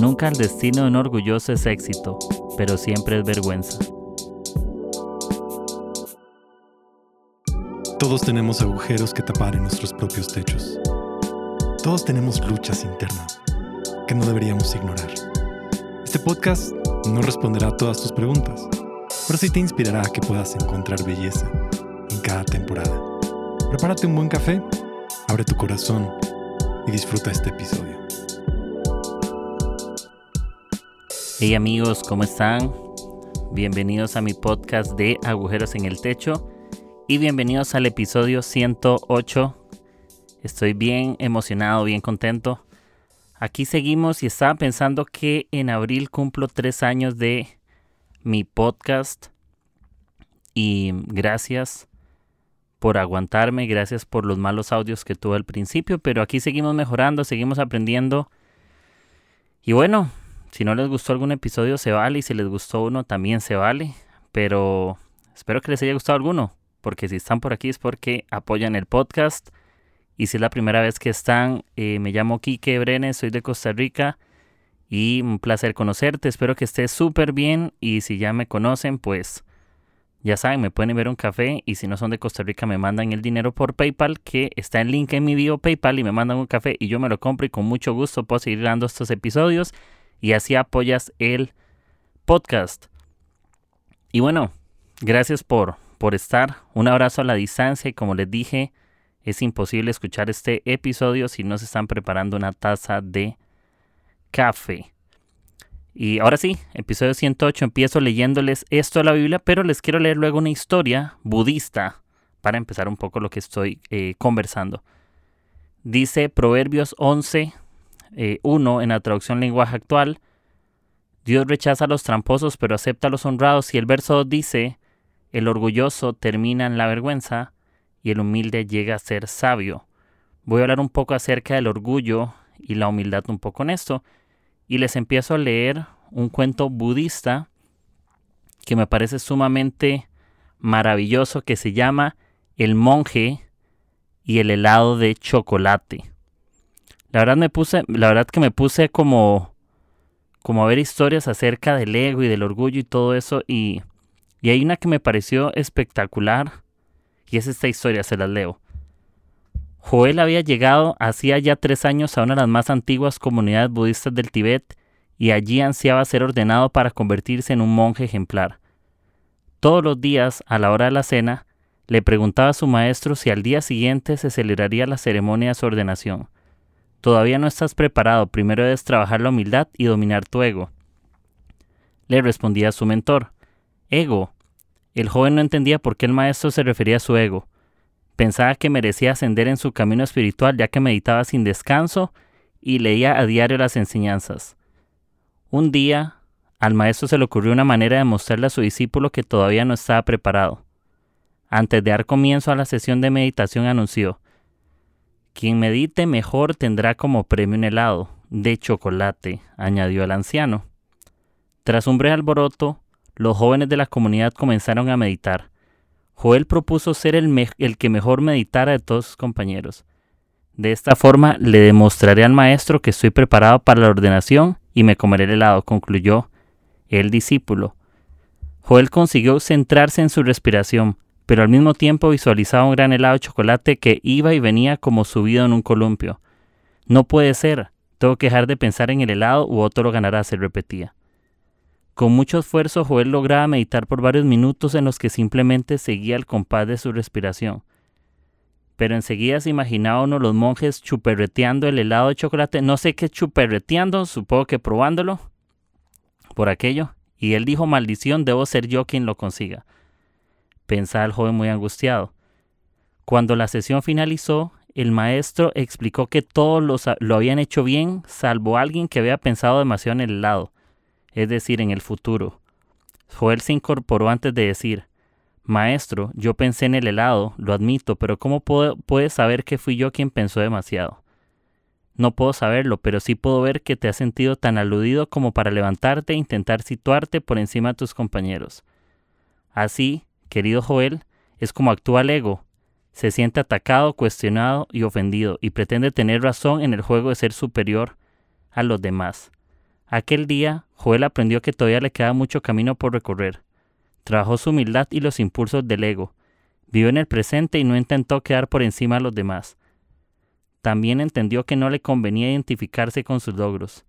Nunca el destino de un orgulloso es éxito, pero siempre es vergüenza. Todos tenemos agujeros que tapar en nuestros propios techos. Todos tenemos luchas internas que no deberíamos ignorar. Este podcast no responderá a todas tus preguntas, pero sí te inspirará a que puedas encontrar belleza en cada temporada. Prepárate un buen café, abre tu corazón y disfruta este episodio. Hey amigos, ¿cómo están? Bienvenidos a mi podcast de Agujeros en el Techo y bienvenidos al episodio 108. Estoy bien emocionado, bien contento. Aquí seguimos y estaba pensando que en abril cumplo tres años de mi podcast y gracias por aguantarme, gracias por los malos audios que tuve al principio, pero aquí seguimos mejorando, seguimos aprendiendo. Y bueno, si no les gustó algún episodio se vale y si les gustó uno también se vale. Pero espero que les haya gustado alguno. Porque si están por aquí es porque apoyan el podcast. Y si es la primera vez que están, eh, me llamo Kike Brenes, soy de Costa Rica. Y un placer conocerte. Espero que estés súper bien. Y si ya me conocen, pues ya saben, me pueden ver un café. Y si no son de Costa Rica, me mandan el dinero por PayPal, que está en link en mi bio PayPal. Y me mandan un café y yo me lo compro. Y con mucho gusto puedo seguir dando estos episodios y así apoyas el podcast. Y bueno, gracias por, por estar. Un abrazo a la distancia y como les dije, es imposible escuchar este episodio si no se están preparando una taza de café. Y ahora sí, episodio 108, empiezo leyéndoles esto de la Biblia, pero les quiero leer luego una historia budista para empezar un poco lo que estoy eh, conversando. Dice Proverbios 11, 1 eh, en la traducción lenguaje actual, Dios rechaza a los tramposos pero acepta a los honrados y el verso 2 dice, el orgulloso termina en la vergüenza y el humilde llega a ser sabio. Voy a hablar un poco acerca del orgullo y la humildad un poco en esto y les empiezo a leer un cuento budista que me parece sumamente maravilloso que se llama El monje y el helado de chocolate. La verdad me puse, la verdad que me puse como, como a ver historias acerca del ego y del orgullo y todo eso y, y hay una que me pareció espectacular y es esta historia, se la leo. Joel había llegado hacía ya tres años a una de las más antiguas comunidades budistas del Tíbet y allí ansiaba ser ordenado para convertirse en un monje ejemplar. Todos los días, a la hora de la cena, le preguntaba a su maestro si al día siguiente se celebraría la ceremonia de su ordenación. Todavía no estás preparado, primero debes trabajar la humildad y dominar tu ego. Le respondía su mentor. Ego. El joven no entendía por qué el maestro se refería a su ego. Pensaba que merecía ascender en su camino espiritual ya que meditaba sin descanso y leía a diario las enseñanzas. Un día, al maestro se le ocurrió una manera de mostrarle a su discípulo que todavía no estaba preparado. Antes de dar comienzo a la sesión de meditación anunció, quien medite mejor tendrá como premio un helado de chocolate, añadió el anciano. Tras un breve alboroto, los jóvenes de la comunidad comenzaron a meditar. Joel propuso ser el, el, que mejor meditara de todos sus compañeros. De esta forma le demostraré al maestro que estoy preparado para la ordenación y me comeré el helado, concluyó el discípulo. Joel consiguió centrarse en su respiración, pero al mismo tiempo visualizaba un gran helado de chocolate que iba y venía como subido en un columpio. No puede ser, tengo que dejar de pensar en el helado u otro lo ganará, se repetía. Con mucho esfuerzo, Joel lograba meditar por varios minutos en los que simplemente seguía el compás de su respiración. Pero enseguida se imaginaba uno los monjes chuperreteando el helado de chocolate. No sé qué chuperreteando, supongo que probándolo por aquello. Y él dijo, maldición, debo ser yo quien lo consiga pensaba el joven muy angustiado. Cuando la sesión finalizó, el maestro explicó que todos lo habían hecho bien, salvo alguien que había pensado demasiado en el helado, es decir, en el futuro. Joel se incorporó antes de decir, Maestro, yo pensé en el helado, lo admito, pero ¿cómo puedo, puedes saber que fui yo quien pensó demasiado? No puedo saberlo, pero sí puedo ver que te has sentido tan aludido como para levantarte e intentar situarte por encima de tus compañeros. Así, querido Joel, es como actúa el ego. Se siente atacado, cuestionado y ofendido y pretende tener razón en el juego de ser superior a los demás. Aquel día, Joel aprendió que todavía le queda mucho camino por recorrer. Trabajó su humildad y los impulsos del ego. Vivió en el presente y no intentó quedar por encima de los demás. También entendió que no le convenía identificarse con sus logros.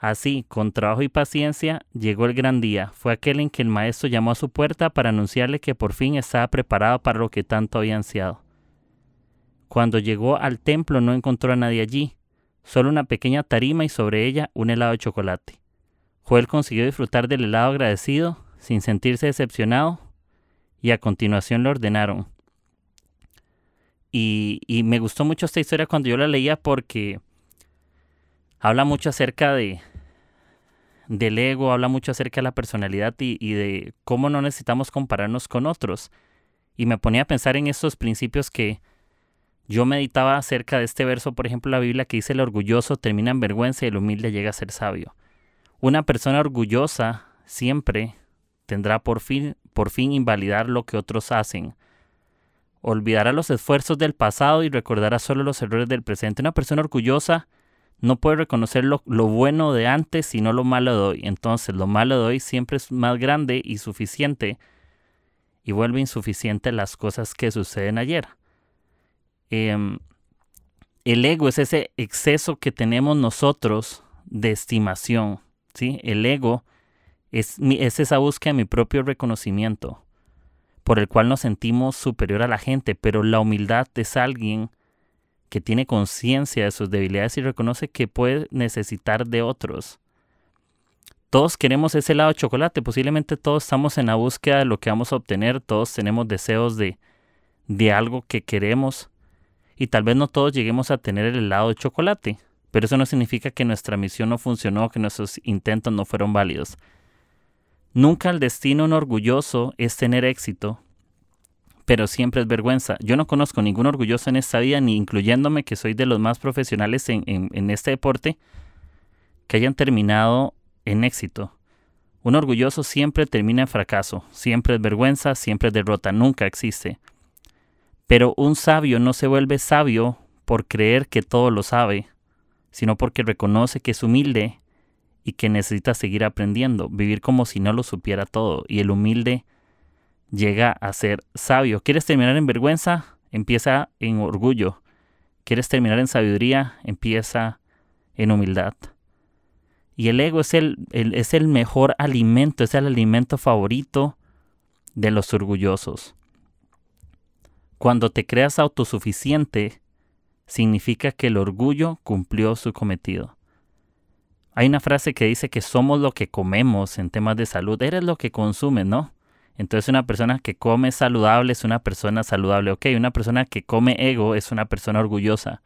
Así, con trabajo y paciencia, llegó el gran día. Fue aquel en que el maestro llamó a su puerta para anunciarle que por fin estaba preparado para lo que tanto había ansiado. Cuando llegó al templo no encontró a nadie allí, solo una pequeña tarima y sobre ella un helado de chocolate. Joel consiguió disfrutar del helado agradecido, sin sentirse decepcionado, y a continuación le ordenaron. Y, y me gustó mucho esta historia cuando yo la leía porque habla mucho acerca de del ego, habla mucho acerca de la personalidad y, y, de cómo no necesitamos compararnos con otros. Y me ponía a pensar en estos principios que yo meditaba acerca de este verso, por ejemplo, la Biblia que dice el orgulloso termina en vergüenza y el humilde llega a ser sabio. Una persona orgullosa siempre tendrá por fin, por fin invalidar lo que otros hacen. Olvidará los esfuerzos del pasado y recordará solo los errores del presente. Una persona orgullosa no puede reconocer lo, lo, bueno de antes, sino lo malo de hoy. Entonces, lo malo de hoy siempre es más grande y suficiente y vuelve insuficiente las cosas que suceden ayer. Eh, el ego es ese exceso que tenemos nosotros de estimación. ¿sí? El ego es, es esa búsqueda de mi propio reconocimiento, por el cual nos sentimos superior a la gente, pero la humildad es alguien que tiene conciencia de sus debilidades y reconoce que puede necesitar de otros. Todos queremos ese lado de chocolate, posiblemente todos estamos en la búsqueda de lo que vamos a obtener, todos tenemos deseos de, de algo que queremos y tal vez no todos lleguemos a tener el helado de chocolate, pero eso no significa que nuestra misión no funcionó, que nuestros intentos no fueron válidos. Nunca el destino orgulloso es tener éxito, pero siempre es vergüenza. Yo no conozco ningún orgulloso en esta vida, ni incluyéndome que soy de los más profesionales en, este deporte, que hayan terminado en éxito. Un orgulloso siempre termina en fracaso, siempre es vergüenza, siempre es derrota, nunca existe. Pero un sabio no se vuelve sabio por creer que todo lo sabe, sino porque reconoce que es humilde y que necesita seguir aprendiendo, vivir como si no lo supiera todo. Y el humilde llega a ser sabio. ¿Quieres terminar en vergüenza? Empieza en orgullo. ¿Quieres terminar en sabiduría? Empieza en humildad. Y el ego es el, es el mejor alimento, es el alimento favorito de los orgullosos. Cuando te creas autosuficiente, significa que el orgullo cumplió su cometido. Hay una frase que dice que somos lo que comemos en temas de salud. Eres lo que consumes, ¿no? Entonces una persona que come saludable es una persona saludable. Ok, una persona que come ego es una persona orgullosa.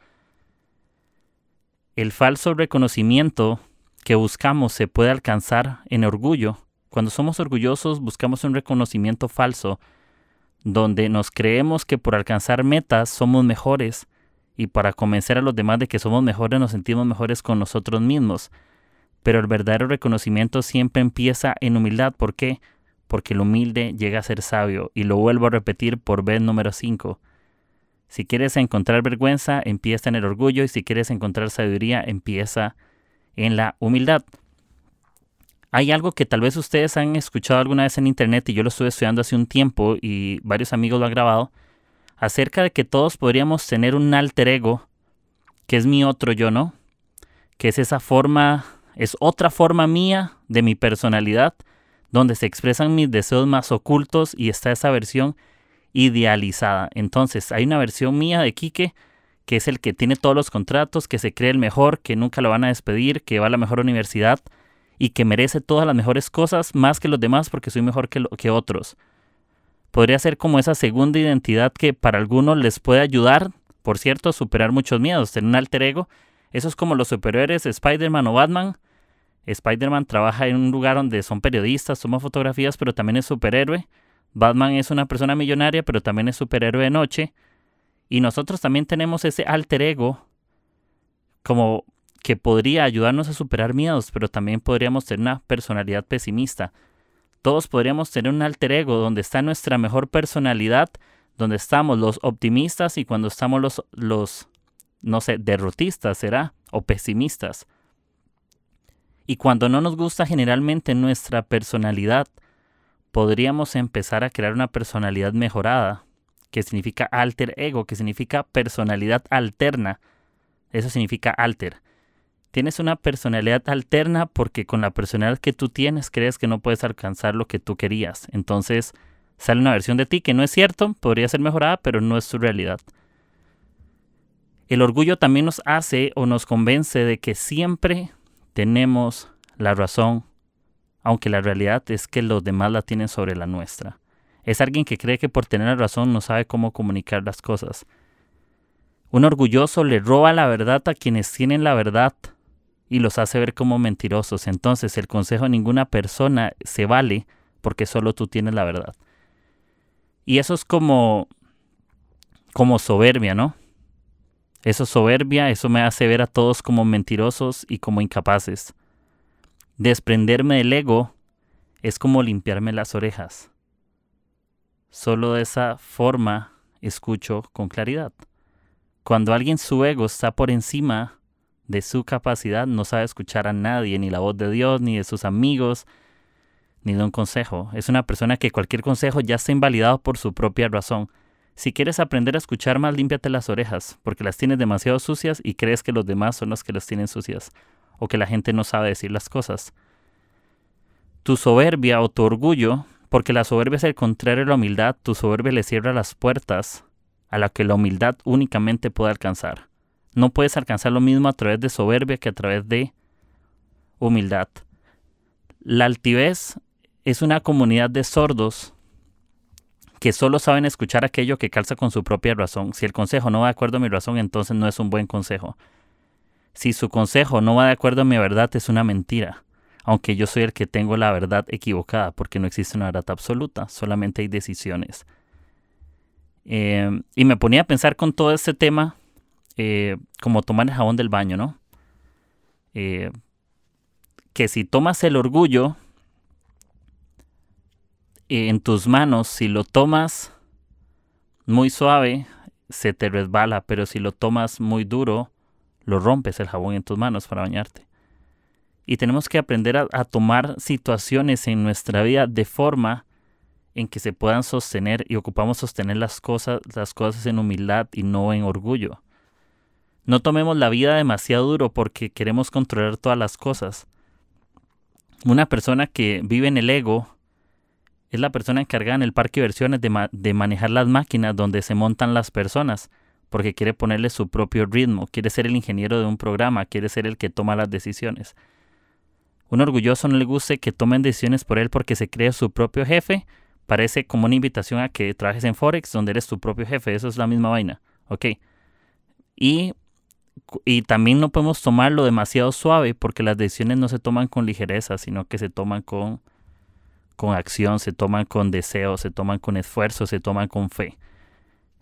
El falso reconocimiento que buscamos se puede alcanzar en orgullo. Cuando somos orgullosos buscamos un reconocimiento falso, donde nos creemos que por alcanzar metas somos mejores y para convencer a los demás de que somos mejores nos sentimos mejores con nosotros mismos pero el verdadero reconocimiento siempre empieza en humildad. ¿Por qué? Porque el humilde llega a ser sabio, y lo vuelvo a repetir por vez número 5. Si quieres encontrar vergüenza, empieza en el orgullo, y si quieres encontrar sabiduría, empieza en la humildad. Hay algo que tal vez ustedes han escuchado alguna vez en internet, y yo lo estuve estudiando hace un tiempo, y varios amigos lo han grabado, acerca de que todos podríamos tener un alter ego, que es mi otro yo, ¿no? Que es esa forma es otra forma mía de mi personalidad donde se expresan mis deseos más ocultos y está esa versión idealizada. Entonces, hay una versión mía de Quique que es el que tiene todos los contratos, que se cree el mejor, que nunca lo van a despedir, que va a la mejor universidad y que merece todas las mejores cosas más que los demás porque soy mejor que, otros. Podría ser como esa segunda identidad que para algunos les puede ayudar, por cierto, a superar muchos miedos, tener un alter ego. Eso es como los superhéroes Spider-Man o Batman, Spider-Man trabaja en un lugar donde son periodistas, toma fotografías, pero también es superhéroe. Batman es una persona millonaria, pero también es superhéroe de noche. Y nosotros también tenemos ese alter ego como que podría ayudarnos a superar miedos, pero también podríamos tener una personalidad pesimista. Todos podríamos tener un alter ego donde está nuestra mejor personalidad, donde estamos los optimistas y cuando estamos los, los no sé, derrotistas, ¿será? O pesimistas. Y cuando no nos gusta generalmente nuestra personalidad, podríamos empezar a crear una personalidad mejorada, que significa alter ego, que significa personalidad alterna. Eso significa alter. Tienes una personalidad alterna porque con la personalidad que tú tienes crees que no puedes alcanzar lo que tú querías. Entonces sale una versión de ti que no es cierto, podría ser mejorada, pero no es tu realidad. El orgullo también nos hace o nos convence de que siempre tenemos la razón, aunque la realidad es que los demás la tienen sobre la nuestra. Es alguien que cree que por tener la razón no sabe cómo comunicar las cosas. Un orgulloso le roba la verdad a quienes tienen la verdad y los hace ver como mentirosos. Entonces el consejo de ninguna persona se vale porque solo tú tienes la verdad. Y eso es como como soberbia, ¿no? Eso es soberbia, eso me hace ver a todos como mentirosos y como incapaces. Desprenderme del ego es como limpiarme las orejas. Solo de esa forma escucho con claridad. Cuando alguien su ego está por encima de su capacidad, no sabe escuchar a nadie, ni la voz de Dios, ni de sus amigos, ni de un consejo. Es una persona que cualquier consejo ya está invalidado por su propia razón. Si quieres aprender a escuchar más, límpiate las orejas, porque las tienes demasiado sucias y crees que los demás son los que las tienen sucias, o que la gente no sabe decir las cosas. Tu soberbia o tu orgullo, porque la soberbia es el contrario de la humildad, tu soberbia le cierra las puertas a la que la humildad únicamente puede alcanzar. No puedes alcanzar lo mismo a través de soberbia que a través de humildad. La altivez es una comunidad de sordos que solo saben escuchar aquello que calza con su propia razón. Si el consejo no va de acuerdo a mi razón, entonces no es un buen consejo. Si su consejo no va de acuerdo a mi verdad, es una mentira. Aunque yo soy el que tengo la verdad equivocada, porque no existe una verdad absoluta, solamente hay decisiones. Eh, y me ponía a pensar con todo este tema eh, como tomar el jabón del baño, ¿no? Eh, que si tomas el orgullo en tus manos, si lo tomas muy suave, se te resbala, pero si lo tomas muy duro, lo rompes el jabón en tus manos para bañarte. Y tenemos que aprender a, a tomar situaciones en nuestra vida de forma en que se puedan sostener y ocupamos sostener las cosas, las cosas en humildad y no en orgullo. No tomemos la vida demasiado duro porque queremos controlar todas las cosas. Una persona que vive en el ego es la persona encargada en el parque de diversiones de, de, manejar las máquinas donde se montan las personas, porque quiere ponerle su propio ritmo, quiere ser el ingeniero de un programa, quiere ser el que toma las decisiones. Un orgulloso no le guste que tomen decisiones por él porque se cree su propio jefe, parece como una invitación a que trabajes en Forex donde eres tu propio jefe, eso es la misma vaina, ¿ok? Y y también no podemos tomarlo demasiado suave porque las decisiones no se toman con ligereza, sino que se toman con, con acción, se toman con deseo, se toman con esfuerzo, se toman con fe.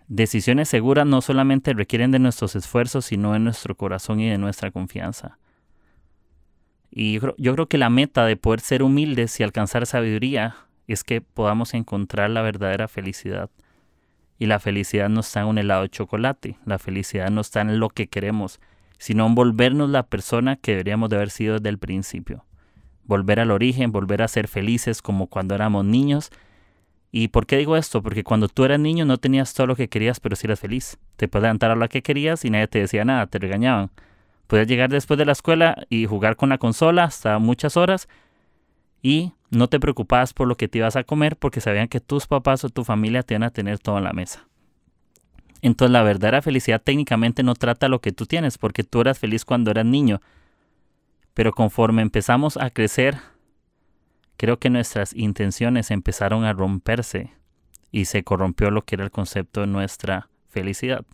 Decisiones seguras no solamente requieren de nuestros esfuerzos, sino de nuestro corazón y de nuestra confianza. Y yo, creo que la meta de poder ser humildes y alcanzar sabiduría es que podamos encontrar la verdadera felicidad y la felicidad no está en un helado de chocolate, la felicidad no está en lo que queremos, sino en volvernos la persona que deberíamos de haber sido desde el principio. Volver al origen, volver a ser felices como cuando éramos niños. ¿Y por qué digo esto? Porque cuando tú eras niño no tenías todo lo que querías, pero sí eras feliz. Te podías levantar a lo que querías y nadie te decía nada, te regañaban. Podías llegar después de la escuela y jugar con la consola hasta muchas horas y no te preocupabas por lo que te ibas a comer porque sabían que tus papás o tu familia te iban a tener todo en la mesa. Entonces la verdadera felicidad técnicamente no trata lo que tú tienes porque tú eras feliz cuando eras niño. Pero conforme empezamos a crecer, creo que nuestras intenciones empezaron a romperse y se corrompió lo que era el concepto de nuestra felicidad.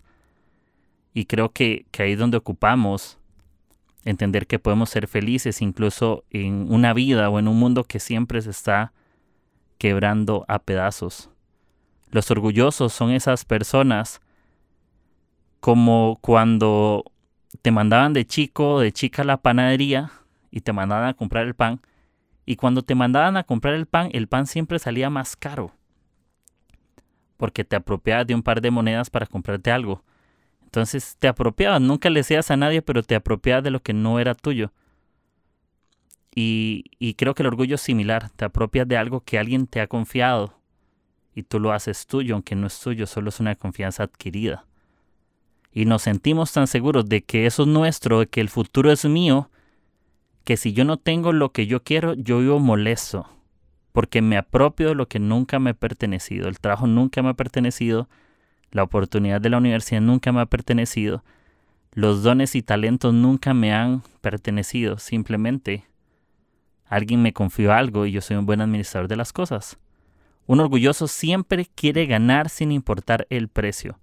Y creo que, que ahí es donde ocupamos entender que podemos ser felices incluso en una vida o en un mundo que siempre se está quebrando a pedazos. Los orgullosos son esas personas como cuando te mandaban de chico o de chica a la panadería y te mandaban a comprar el pan. Y cuando te mandaban a comprar el pan, el pan siempre salía más caro. Porque te apropiabas de un par de monedas para comprarte algo. Entonces te apropiabas, nunca le decías a nadie, pero te apropiabas de lo que no era tuyo. Y, y creo que el orgullo es similar. Te apropias de algo que alguien te ha confiado y tú lo haces tuyo, aunque no es tuyo, solo es una confianza adquirida. Y nos sentimos tan seguros de que eso es nuestro, de que el futuro es mío, que si yo no tengo lo que yo quiero, yo vivo molesto, porque me apropio de lo que nunca me ha pertenecido. El trabajo nunca me ha pertenecido, la oportunidad de la universidad nunca me ha pertenecido, los dones y talentos nunca me han pertenecido, simplemente alguien me confió algo y yo soy un buen administrador de las cosas. Un orgulloso siempre quiere ganar sin importar el precio.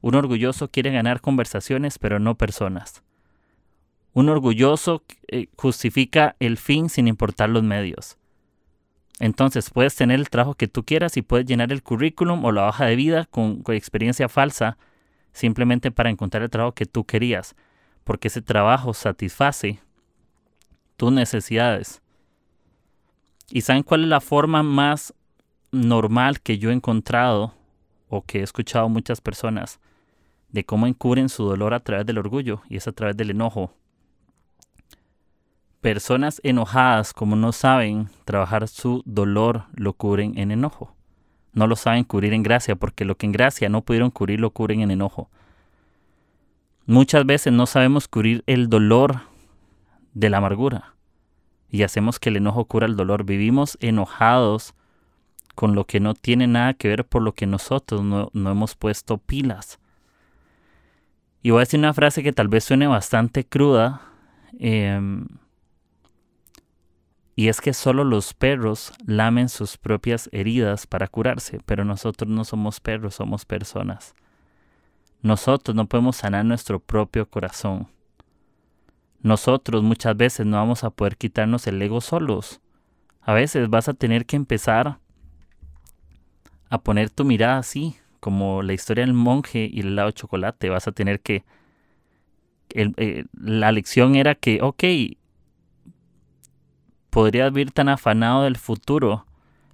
Un orgulloso quiere ganar conversaciones pero no personas. Un orgulloso eh, justifica el fin sin importar los medios. Entonces puedes tener el trabajo que tú quieras y puedes llenar el currículum o la hoja de vida con, experiencia falsa simplemente para encontrar el trabajo que tú querías, porque ese trabajo satisface tus necesidades. ¿Y saben cuál es la forma más normal que yo he encontrado o que he escuchado muchas personas de cómo encubren su dolor a través del orgullo y es a través del enojo? Personas enojadas, como no saben trabajar su dolor, lo cubren en enojo. No lo saben cubrir en gracia, porque lo que en gracia no pudieron cubrir, lo cubren en enojo. Muchas veces no sabemos cubrir el dolor de la amargura y hacemos que el enojo cura el dolor. Vivimos enojados con lo que no tiene nada que ver por lo que nosotros no, hemos puesto pilas. Y voy a decir una frase que tal vez suene bastante cruda. Eh, y es que solo los perros lamen sus propias heridas para curarse, pero nosotros no somos perros, somos personas. Nosotros no podemos sanar nuestro propio corazón. Nosotros muchas veces no vamos a poder quitarnos el ego solos. A veces vas a tener que empezar a poner tu mirada así, como la historia del monje y el helado de chocolate. Vas a tener que... Eh, la lección era que, ok, podrías vivir tan afanado del futuro,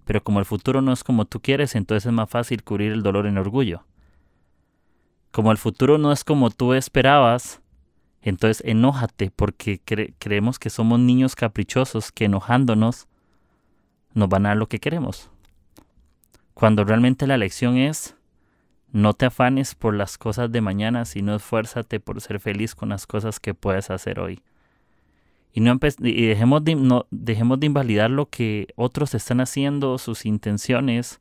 pero como el futuro no es como tú quieres, entonces es más fácil cubrir el dolor en orgullo. Como el futuro no es como tú esperabas, entonces enójate porque creemos que somos niños caprichosos que enojándonos nos van a dar lo que queremos. Cuando realmente la lección es no te afanes por las cosas de mañana, sino esfuérzate por ser feliz con las cosas que puedes hacer hoy. Y, no y dejemos, de, no, dejemos de invalidar lo que otros están haciendo, sus intenciones.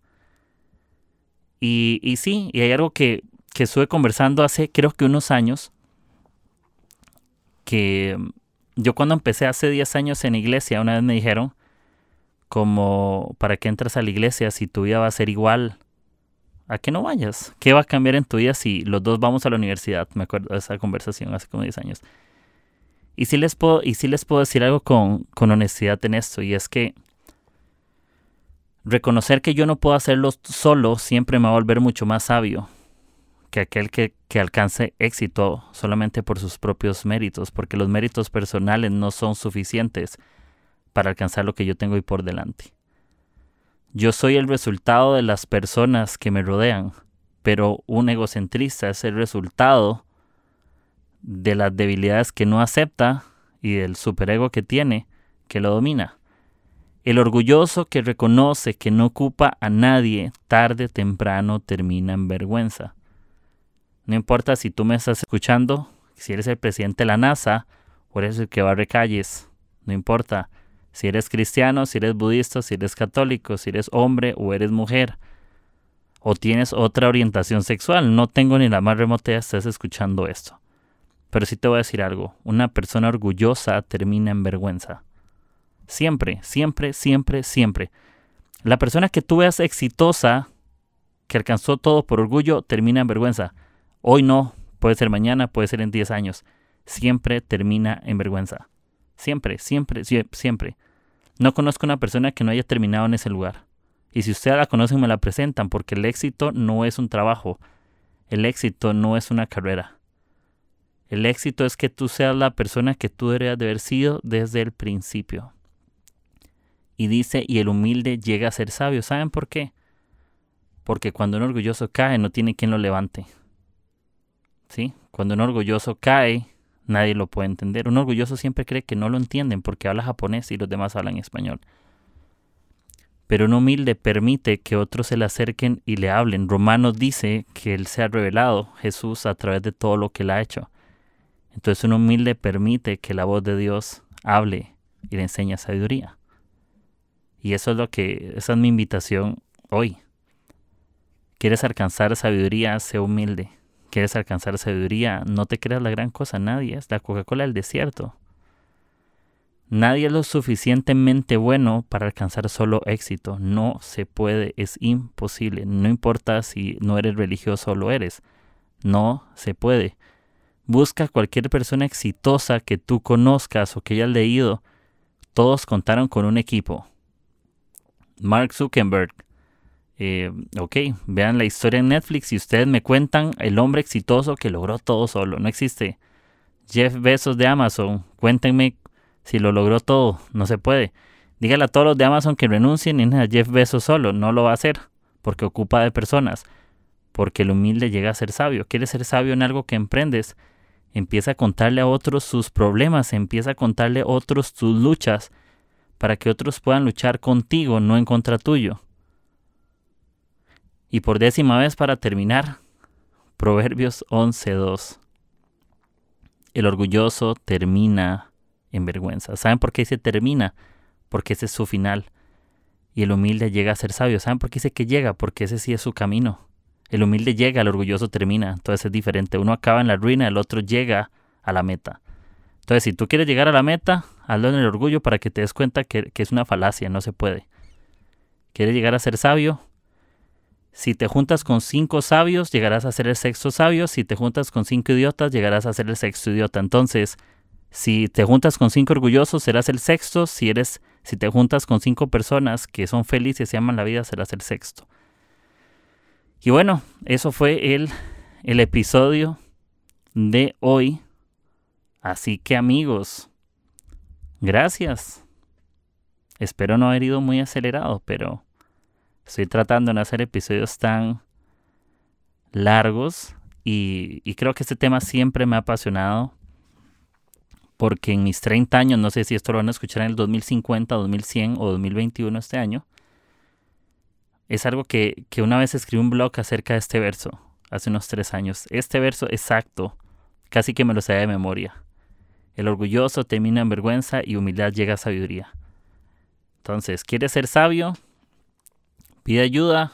Y, y sí, y hay algo que, que estuve conversando hace creo que unos años, que yo cuando empecé hace 10 años en iglesia, una vez me dijeron, como, ¿para qué entras a la iglesia si tu vida va a ser igual? ¿A qué no vayas? ¿Qué va a cambiar en tu vida si los dos vamos a la universidad? Me acuerdo de esa conversación hace como 10 años. Y sí les puedo, y sí les puedo decir algo con, con honestidad en esto, y es que reconocer que yo no puedo hacerlo solo siempre me va a volver mucho más sabio que aquel que, que, alcance éxito solamente por sus propios méritos, porque los méritos personales no son suficientes para alcanzar lo que yo tengo hoy por delante. Yo soy el resultado de las personas que me rodean, pero un egocentrista es el resultado de las debilidades que no acepta y del superego que tiene que lo domina. El orgulloso que reconoce que no ocupa a nadie, tarde o temprano termina en vergüenza. No importa si tú me estás escuchando, si eres el presidente de la NASA o eres el que barre calles, no importa si eres cristiano, si eres budista, si eres católico, si eres hombre o eres mujer, o tienes otra orientación sexual, no tengo ni la más remota idea estás escuchando esto. Pero sí te voy a decir algo, una persona orgullosa termina en vergüenza. Siempre, siempre, siempre, siempre. La persona que tú veas exitosa, que alcanzó todo por orgullo, termina en vergüenza. Hoy no, puede ser mañana, puede ser en 10 años. Siempre termina en vergüenza. Siempre, siempre, siempre. No conozco una persona que no haya terminado en ese lugar. Y si ustedes la conocen, me la presentan, porque el éxito no es un trabajo. El éxito no es una carrera. El éxito es que tú seas la persona que tú deberías de haber sido desde el principio. Y dice, y el humilde llega a ser sabio. ¿Saben por qué? Porque cuando un orgulloso cae, no tiene quien lo levante. ¿Sí? Cuando un orgulloso cae, nadie lo puede entender. Un orgulloso siempre cree que no lo entienden porque habla japonés y los demás hablan español. Pero un humilde permite que otros se le acerquen y le hablen. Romanos dice que Él se ha revelado, Jesús, a través de todo lo que Él ha hecho. Entonces un humilde permite que la voz de Dios hable y le enseña sabiduría. Y eso es lo que, esa es mi invitación hoy. ¿Quieres alcanzar sabiduría? Sé humilde. ¿Quieres alcanzar sabiduría? No te creas la gran cosa, nadie es la Coca-Cola del desierto. Nadie es lo suficientemente bueno para alcanzar solo éxito. No se puede, es imposible. No importa si no eres religioso o lo eres. No se puede. Busca cualquier persona exitosa que tú conozcas o que hayas leído. Todos contaron con un equipo. Mark Zuckerberg. Eh, ok, vean la historia en Netflix y ustedes me cuentan el hombre exitoso que logró todo solo. No existe. Jeff Bezos de Amazon. Cuéntenme si lo logró todo. No se puede. Dígale a todos los de Amazon que renuncien y a Jeff Bezos solo. No lo va a hacer porque ocupa de personas. Porque el humilde llega a ser sabio. Quiere ser sabio en algo que emprendes Empieza a contarle a otros sus problemas, empieza a contarle a otros tus luchas, para que otros puedan luchar contigo, no en contra tuyo. Y por décima vez para terminar, Proverbios 11.2. El orgulloso termina en vergüenza. ¿Saben por qué se termina? Porque ese es su final. Y el humilde llega a ser sabio. ¿Saben por qué dice que llega? Porque ese sí es su camino. El humilde llega, el orgulloso termina. Entonces es diferente. Uno acaba en la ruina, el otro llega a la meta. Entonces, si tú quieres llegar a la meta, hazlo en el orgullo para que te des cuenta que, es una falacia, no se puede. ¿Quieres llegar a ser sabio? Si te juntas con cinco sabios, llegarás a ser el sexto sabio. Si te juntas con cinco idiotas, llegarás a ser el sexto idiota. Entonces, si te juntas con cinco orgullosos, serás el sexto. Si eres, si te juntas con cinco personas que son felices y aman la vida, serás el sexto. Y bueno, eso fue el, el episodio de hoy. Así que amigos, gracias. Espero no haber ido muy acelerado, pero estoy tratando de no hacer episodios tan largos y, creo que este tema siempre me ha apasionado porque en mis 30 años, no sé si esto lo van a escuchar en el 2050, 2100 o 2021 este año, es algo que, una vez escribí un blog acerca de este verso, hace unos tres años. Este verso exacto, casi que me lo sabía de memoria. El orgulloso termina en vergüenza y humildad llega a sabiduría. Entonces, ¿quieres ser sabio? Pide ayuda.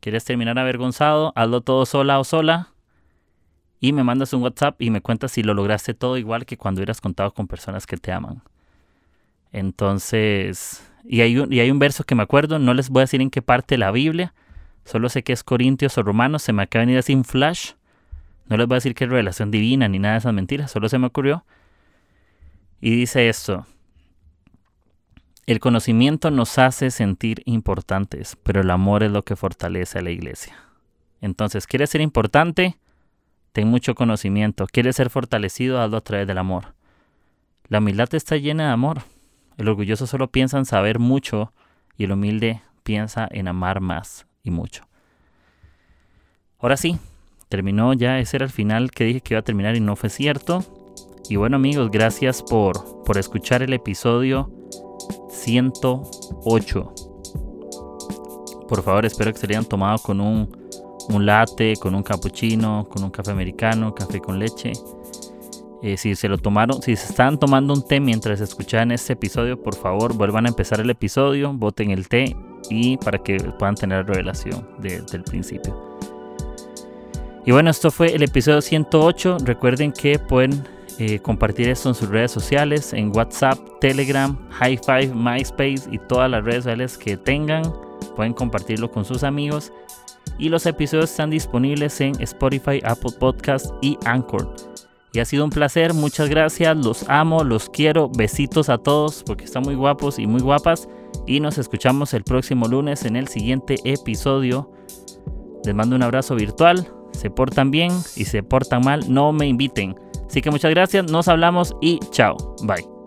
¿Quieres terminar avergonzado? Hazlo todo sola o sola. Y me mandas un WhatsApp y me cuentas si lo lograste todo igual que cuando hubieras contado con personas que te aman. Entonces, y hay, un, y hay un verso que me acuerdo, no les voy a decir en qué parte de la Biblia, solo sé que es Corintios o Romanos, se me acaba de venir así un flash. No les voy a decir que es revelación divina ni nada de esas mentiras, solo se me ocurrió. Y dice esto, el conocimiento nos hace sentir importantes, pero el amor es lo que fortalece a la iglesia. Entonces, ¿quieres ser importante? Ten mucho conocimiento. ¿Quieres ser fortalecido? Hazlo a través del amor. La humildad está llena de amor. El orgulloso solo piensa en saber mucho y el humilde piensa en amar más y mucho. Ahora sí, terminó ya, ese era el final que dije que iba a terminar y no fue cierto. Y bueno amigos, gracias por, por escuchar el episodio 108. Por favor, espero que se le hayan tomado con un, un latte, con un cappuccino, con un café americano, café con leche. Eh, si se lo tomaron, si se están tomando un té mientras escuchan este episodio, por favor vuelvan a empezar el episodio, voten el té y para que puedan tener revelación desde el principio. Y bueno, esto fue el episodio 108. Recuerden que pueden eh, compartir esto en sus redes sociales, en WhatsApp, Telegram, High Five, MySpace y todas las redes sociales que tengan. Pueden compartirlo con sus amigos. Y los episodios están disponibles en Spotify, Apple Podcast y Anchor. Y ha sido un placer, muchas gracias, los amo, los quiero, besitos a todos porque están muy guapos y muy guapas. Y nos escuchamos el próximo lunes en el siguiente episodio. Les mando un abrazo virtual, se portan bien y se portan mal, no me inviten. Así que muchas gracias, nos hablamos y chao, bye.